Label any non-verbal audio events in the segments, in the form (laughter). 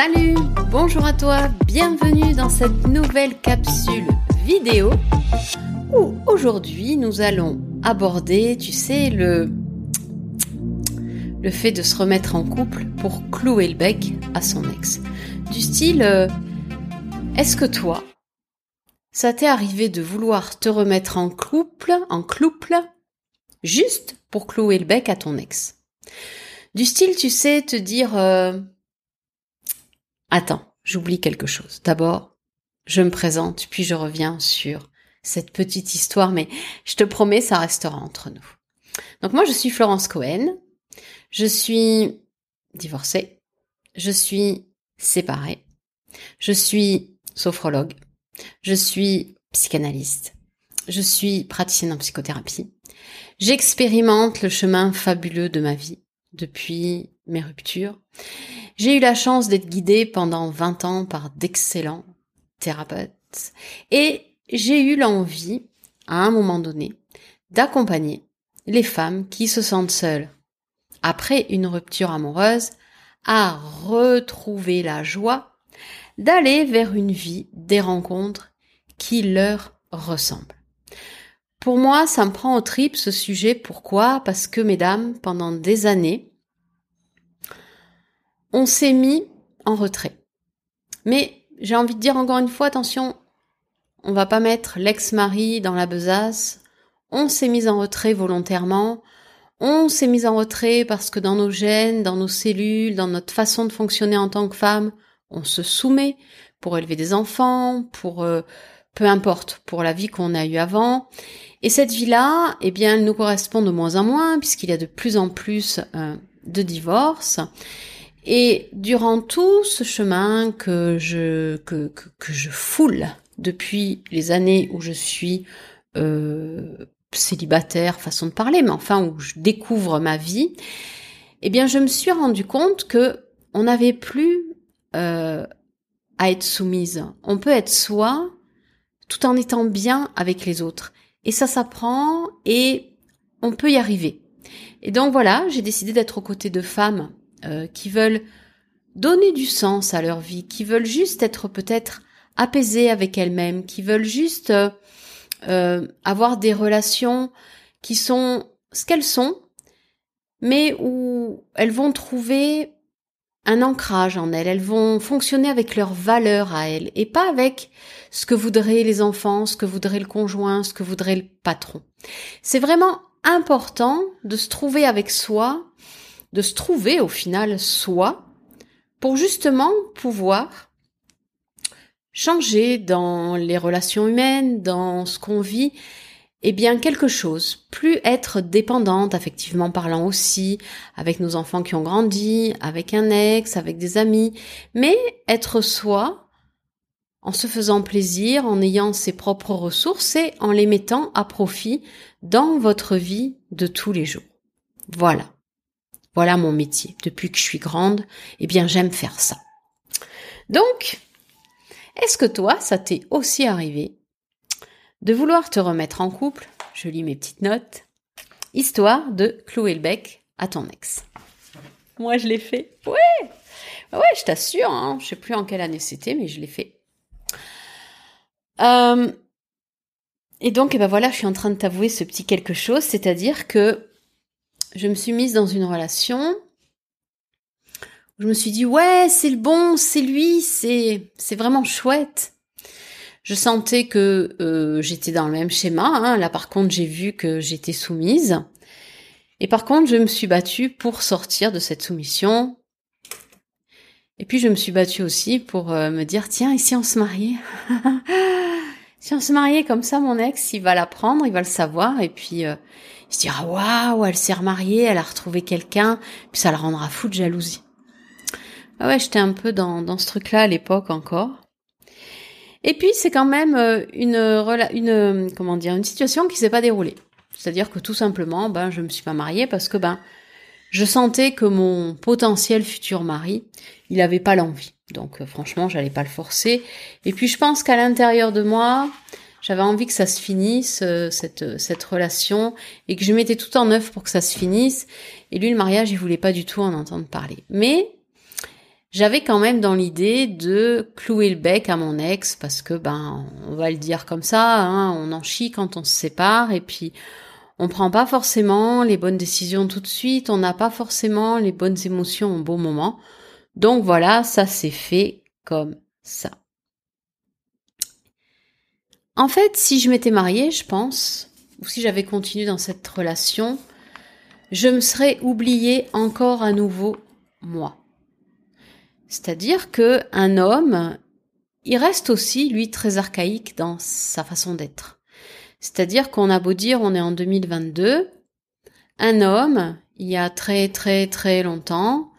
Salut, bonjour à toi, bienvenue dans cette nouvelle capsule vidéo où aujourd'hui nous allons aborder, tu sais, le le fait de se remettre en couple pour clouer le bec à son ex. Du style, euh, est-ce que toi, ça t'est arrivé de vouloir te remettre en couple, en couple, juste pour clouer le bec à ton ex? Du style, tu sais, te dire, euh, attends, j'oublie quelque chose. D'abord, je me présente, puis je reviens sur cette petite histoire, mais je te promets, ça restera entre nous. Donc moi, je suis Florence Cohen, je suis divorcée, je suis séparée, je suis sophrologue, je suis psychanalyste, je suis praticienne en psychothérapie, j'expérimente le chemin fabuleux de ma vie depuis mes ruptures. J'ai eu la chance d'être guidée pendant 20 ans par d'excellents thérapeutes et j'ai eu l'envie, à un moment donné, d'accompagner les femmes qui se sentent seules après une rupture amoureuse, à retrouver la joie d'aller vers une vie des rencontres qui leur ressemblent. Pour moi, ça me prend au trip ce sujet. Pourquoi? Parce que, mesdames, pendant des années, on s'est mis en retrait. Mais j'ai envie de dire encore une fois, attention, on va pas mettre l'ex-mari dans la besace. On s'est mis en retrait volontairement. On s'est mis en retrait parce que dans nos gènes, dans nos cellules, dans notre façon de fonctionner en tant que femme, on se soumet pour élever des enfants, pour euh, peu importe, pour la vie qu'on a eue avant. Et cette vie-là, eh bien, elle nous correspond de moins en moins puisqu'il y a de plus en plus euh, de divorces. Et durant tout ce chemin que je que, que, je foule depuis les années où je suis euh, célibataire, façon de parler, mais enfin où je découvre ma vie, eh bien je me suis rendu compte que on n'avait plus euh, à être soumise. On peut être soi tout en étant bien avec les autres. Et ça s'apprend et on peut y arriver. Et donc voilà, j'ai décidé d'être aux côtés de femmes euh, qui veulent donner du sens à leur vie, qui veulent juste être peut-être apaisées avec elles-mêmes, qui veulent juste euh, euh, avoir des relations qui sont ce qu'elles sont, mais où elles vont trouver un ancrage en elles, elles vont fonctionner avec leurs valeurs à elles et pas avec ce que voudraient les enfants, ce que voudrait le conjoint, ce que voudrait le patron. C'est vraiment important de se trouver avec soi, de se trouver au final soi, pour justement pouvoir changer dans les relations humaines, dans ce qu'on vit, eh bien quelque chose, plus être dépendante, effectivement parlant aussi, avec nos enfants qui ont grandi, avec un ex, avec des amis, mais être soi, en se faisant plaisir, en ayant ses propres ressources et en les mettant à profit dans votre vie de tous les jours. Voilà. Voilà mon métier. Depuis que je suis grande, eh bien j'aime faire ça. Donc, est-ce que toi, ça t'est aussi arrivé de vouloir te remettre en couple? Je lis mes petites notes. Histoire de clouer le bec à ton ex. Moi, je l'ai fait. Ouais Ouais, je t'assure, hein. je sais plus en quelle année c'était, mais je l'ai fait. Euh, et donc, eh ben voilà, je suis en train de t'avouer ce petit quelque chose, c'est-à-dire que je me suis mise dans une relation je me suis dit ouais c'est le bon, c'est lui, c'est c'est vraiment chouette. Je sentais que euh, j'étais dans le même schéma. Hein. Là par contre j'ai vu que j'étais soumise. Et par contre je me suis battue pour sortir de cette soumission. Et puis je me suis battue aussi pour euh, me dire tiens ici on se mariait. (laughs) si on se mariait comme ça mon ex il va l'apprendre, il va le savoir et puis euh, il se dira waouh elle s'est remariée, elle a retrouvé quelqu'un, puis ça le rendra fou de jalousie. Ah ouais, j'étais un peu dans, dans ce truc-là à l'époque encore. Et puis c'est quand même euh, une, une comment dire une situation qui s'est pas déroulée. C'est-à-dire que tout simplement, ben je me suis pas mariée parce que ben je sentais que mon potentiel futur mari, il avait pas l'envie. Donc euh, franchement, j'allais pas le forcer. Et puis je pense qu'à l'intérieur de moi, j'avais envie que ça se finisse euh, cette cette relation et que je mettais tout en œuvre pour que ça se finisse. Et lui, le mariage, il voulait pas du tout en entendre parler. Mais j'avais quand même dans l'idée de clouer le bec à mon ex parce que ben on va le dire comme ça, hein, on en chie quand on se sépare et puis on prend pas forcément les bonnes décisions tout de suite, on n'a pas forcément les bonnes émotions au bon moment. Donc voilà, ça s'est fait comme ça. En fait, si je m'étais mariée, je pense, ou si j'avais continué dans cette relation, je me serais oubliée encore à nouveau moi. C'est-à-dire que un homme, il reste aussi, lui, très archaïque dans sa façon d'être. C'est-à-dire qu'on a beau dire on est en 2022, un homme, il y a très très très longtemps,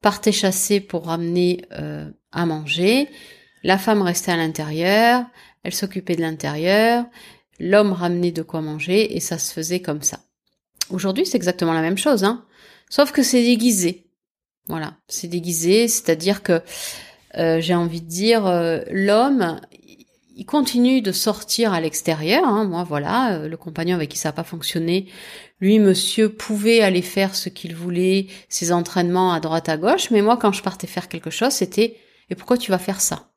partait chasser pour ramener euh, à manger, la femme restait à l'intérieur, elle s'occupait de l'intérieur, l'homme ramenait de quoi manger et ça se faisait comme ça. Aujourd'hui, c'est exactement la même chose, hein. Sauf que c'est déguisé. Voilà, c'est déguisé, c'est-à-dire que euh, j'ai envie de dire euh, l'homme, il continue de sortir à l'extérieur. Hein, moi, voilà, euh, le compagnon avec qui ça n'a pas fonctionné, lui, monsieur, pouvait aller faire ce qu'il voulait, ses entraînements à droite à gauche, mais moi, quand je partais faire quelque chose, c'était et pourquoi tu vas faire ça?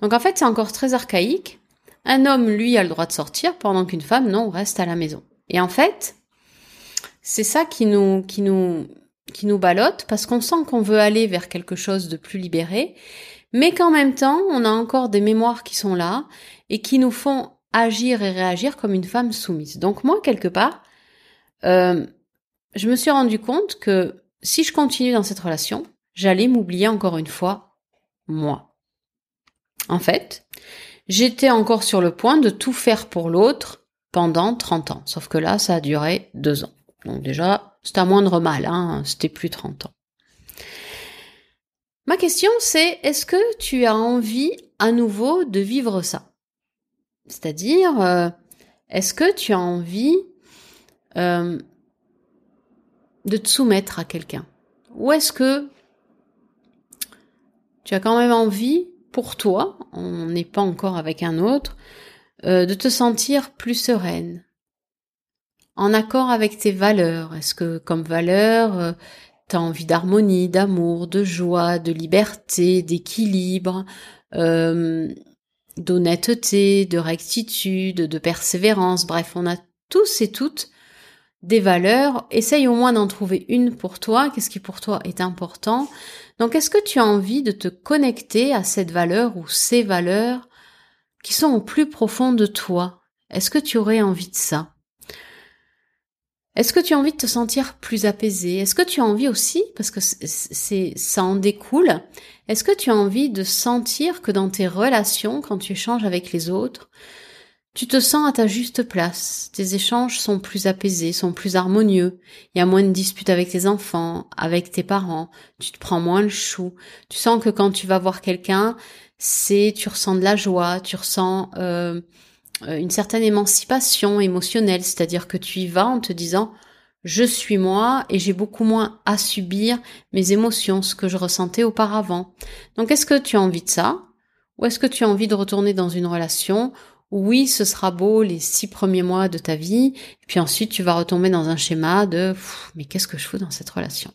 Donc en fait, c'est encore très archaïque. Un homme, lui, a le droit de sortir, pendant qu'une femme, non, reste à la maison. Et en fait, c'est ça qui nous, qui nous, qui nous parce qu'on sent qu'on veut aller vers quelque chose de plus libéré, mais qu'en même temps, on a encore des mémoires qui sont là et qui nous font agir et réagir comme une femme soumise. Donc moi, quelque part, euh, je me suis rendu compte que si je continue dans cette relation, j'allais m'oublier encore une fois, moi. En fait, j'étais encore sur le point de tout faire pour l'autre pendant 30 ans. Sauf que là, ça a duré deux ans. Donc déjà, c'est un moindre mal, hein, c'était plus 30 ans. Ma question c'est, est-ce que tu as envie à nouveau de vivre ça? C'est-à-dire, euh, est-ce que tu as envie euh, de te soumettre à quelqu'un? Ou est-ce que tu as quand même envie, pour toi, on n'est pas encore avec un autre, euh, de te sentir plus sereine, en accord avec tes valeurs. Est-ce que comme valeur, euh, tu as envie d'harmonie, d'amour, de joie, de liberté, d'équilibre, euh, d'honnêteté, de rectitude, de persévérance? Bref, on a tous et toutes des valeurs. Essaye au moins d'en trouver une pour toi. Qu'est-ce qui pour toi est important? Donc, est-ce que tu as envie de te connecter à cette valeur ou ces valeurs qui sont au plus profond de toi? Est-ce que tu aurais envie de ça? Est-ce que tu as envie de te sentir plus apaisé Est-ce que tu as envie aussi, parce que c'est ça en découle, est-ce que tu as envie de sentir que dans tes relations, quand tu échanges avec les autres, tu te sens à ta juste place, tes échanges sont plus apaisés, sont plus harmonieux, il y a moins de disputes avec tes enfants, avec tes parents, tu te prends moins le chou, tu sens que quand tu vas voir quelqu'un, c'est tu ressens de la joie, tu ressens euh, euh, une certaine émancipation émotionnelle, c'est-à-dire que tu y vas en te disant je suis moi et j'ai beaucoup moins à subir mes émotions, ce que je ressentais auparavant. Donc est-ce que tu as envie de ça? Ou est-ce que tu as envie de retourner dans une relation oui, ce sera beau les six premiers mois de ta vie, puis ensuite tu vas retomber dans un schéma de mais qu'est-ce que je fous dans cette relation?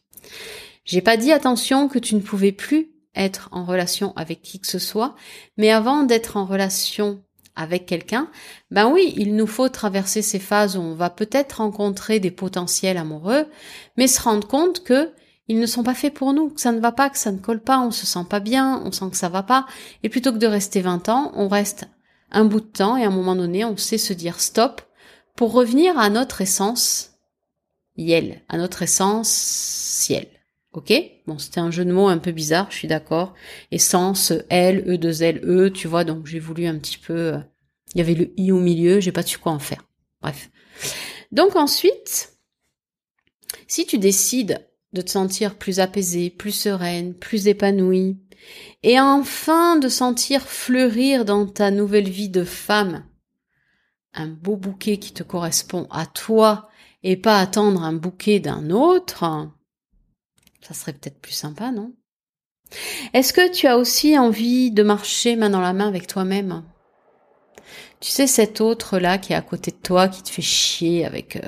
J'ai pas dit attention que tu ne pouvais plus être en relation avec qui que ce soit, mais avant d'être en relation avec quelqu'un, ben oui, il nous faut traverser ces phases où on va peut-être rencontrer des potentiels amoureux, mais se rendre compte que ils ne sont pas faits pour nous, que ça ne va pas, que ça ne colle pas, on se sent pas bien, on sent que ça va pas, et plutôt que de rester 20 ans, on reste un bout de temps et à un moment donné, on sait se dire stop pour revenir à notre essence yel, à notre essence ciel. Ok? Bon, c'était un jeu de mots un peu bizarre, je suis d'accord. Essence, L, E, 2 L, E, tu vois, donc j'ai voulu un petit peu... Euh, il y avait le I au milieu, j'ai pas su quoi en faire. Bref. Donc ensuite, si tu décides de te sentir plus apaisée, plus sereine, plus épanouie, et enfin de sentir fleurir dans ta nouvelle vie de femme. Un beau bouquet qui te correspond à toi et pas attendre un bouquet d'un autre, ça serait peut-être plus sympa, non? Est-ce que tu as aussi envie de marcher main dans la main avec toi-même? Tu sais, cet autre-là qui est à côté de toi, qui te fait chier avec... Euh,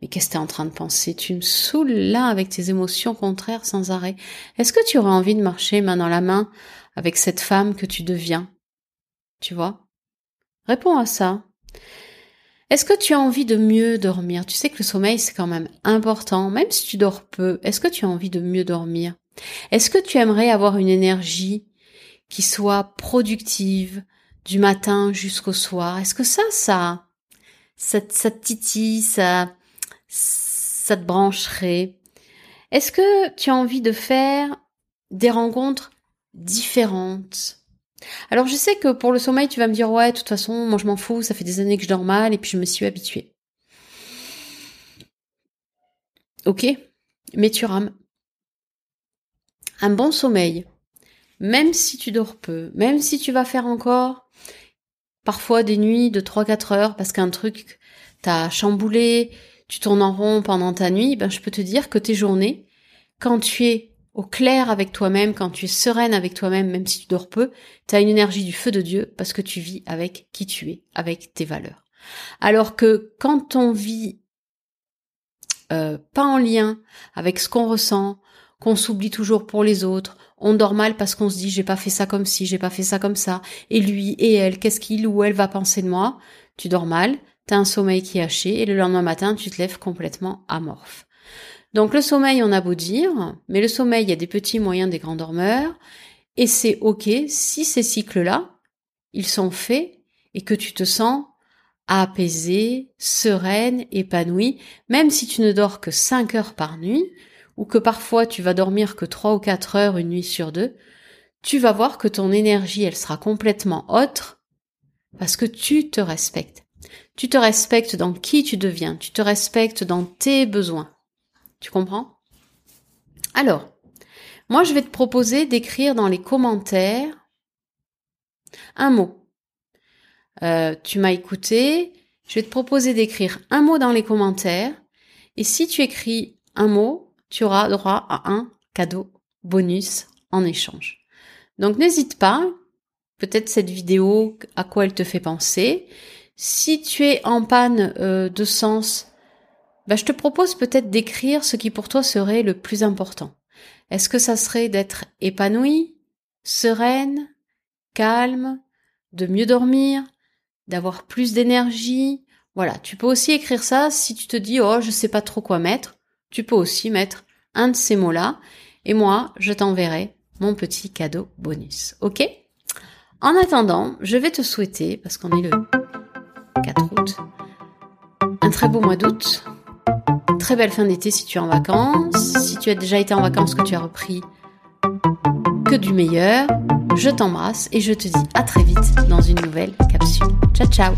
mais qu'est-ce que t'es en train de penser? Tu me saoules là avec tes émotions contraires sans arrêt. Est-ce que tu aurais envie de marcher main dans la main avec cette femme que tu deviens? Tu vois? Réponds à ça. Est-ce que tu as envie de mieux dormir? Tu sais que le sommeil, c'est quand même important, même si tu dors peu. Est-ce que tu as envie de mieux dormir? Est-ce que tu aimerais avoir une énergie qui soit productive du matin jusqu'au soir. Est-ce que ça, ça, ça, ça te titille, ça, ça te brancherait? Est-ce que tu as envie de faire des rencontres différentes? Alors je sais que pour le sommeil, tu vas me dire ouais, de toute façon, moi je m'en fous, ça fait des années que je dors mal et puis je me suis habituée. Ok, mais tu rames. Un bon sommeil, même si tu dors peu, même si tu vas faire encore parfois des nuits de 3-4 heures parce qu'un truc t'a chamboulé, tu tournes en rond pendant ta nuit, ben je peux te dire que tes journées, quand tu es au clair avec toi-même, quand tu es sereine avec toi-même, même si tu dors peu, tu as une énergie du feu de Dieu parce que tu vis avec qui tu es, avec tes valeurs. Alors que quand on vit euh, pas en lien avec ce qu'on ressent, qu'on s'oublie toujours pour les autres, on dort mal parce qu'on se dit j'ai pas fait ça comme ci, j'ai pas fait ça comme ça, et lui et elle, qu'est-ce qu'il ou elle va penser de moi? Tu dors mal, t'as un sommeil qui est haché, et le lendemain matin tu te lèves complètement amorphe. Donc le sommeil, on a beau dire, mais le sommeil, il y a des petits, moyens, des grands dormeurs, et c'est ok si ces cycles-là, ils sont faits et que tu te sens apaisée, sereine, épanouie, même si tu ne dors que 5 heures par nuit, ou que parfois tu vas dormir que 3 ou 4 heures une nuit sur deux, tu vas voir que ton énergie, elle sera complètement autre, parce que tu te respectes. Tu te respectes dans qui tu deviens, tu te respectes dans tes besoins. Tu comprends? Alors, moi je vais te proposer d'écrire dans les commentaires un mot. Euh, tu m'as écouté, je vais te proposer d'écrire un mot dans les commentaires. Et si tu écris un mot, tu auras droit à un cadeau bonus en échange. Donc n'hésite pas, peut-être cette vidéo, à quoi elle te fait penser. Si tu es en panne euh, de sens, bah, je te propose peut-être d'écrire ce qui pour toi serait le plus important. Est-ce que ça serait d'être épanouie, sereine, calme, de mieux dormir, d'avoir plus d'énergie? Voilà, tu peux aussi écrire ça si tu te dis oh je sais pas trop quoi mettre. Tu peux aussi mettre un de ces mots-là et moi je t'enverrai mon petit cadeau bonus. Ok? En attendant, je vais te souhaiter, parce qu'on est le 4 août, un très beau mois d'août, Très belle fin d'été si tu es en vacances. Si tu as déjà été en vacances, que tu as repris, que du meilleur. Je t'embrasse et je te dis à très vite dans une nouvelle capsule. Ciao ciao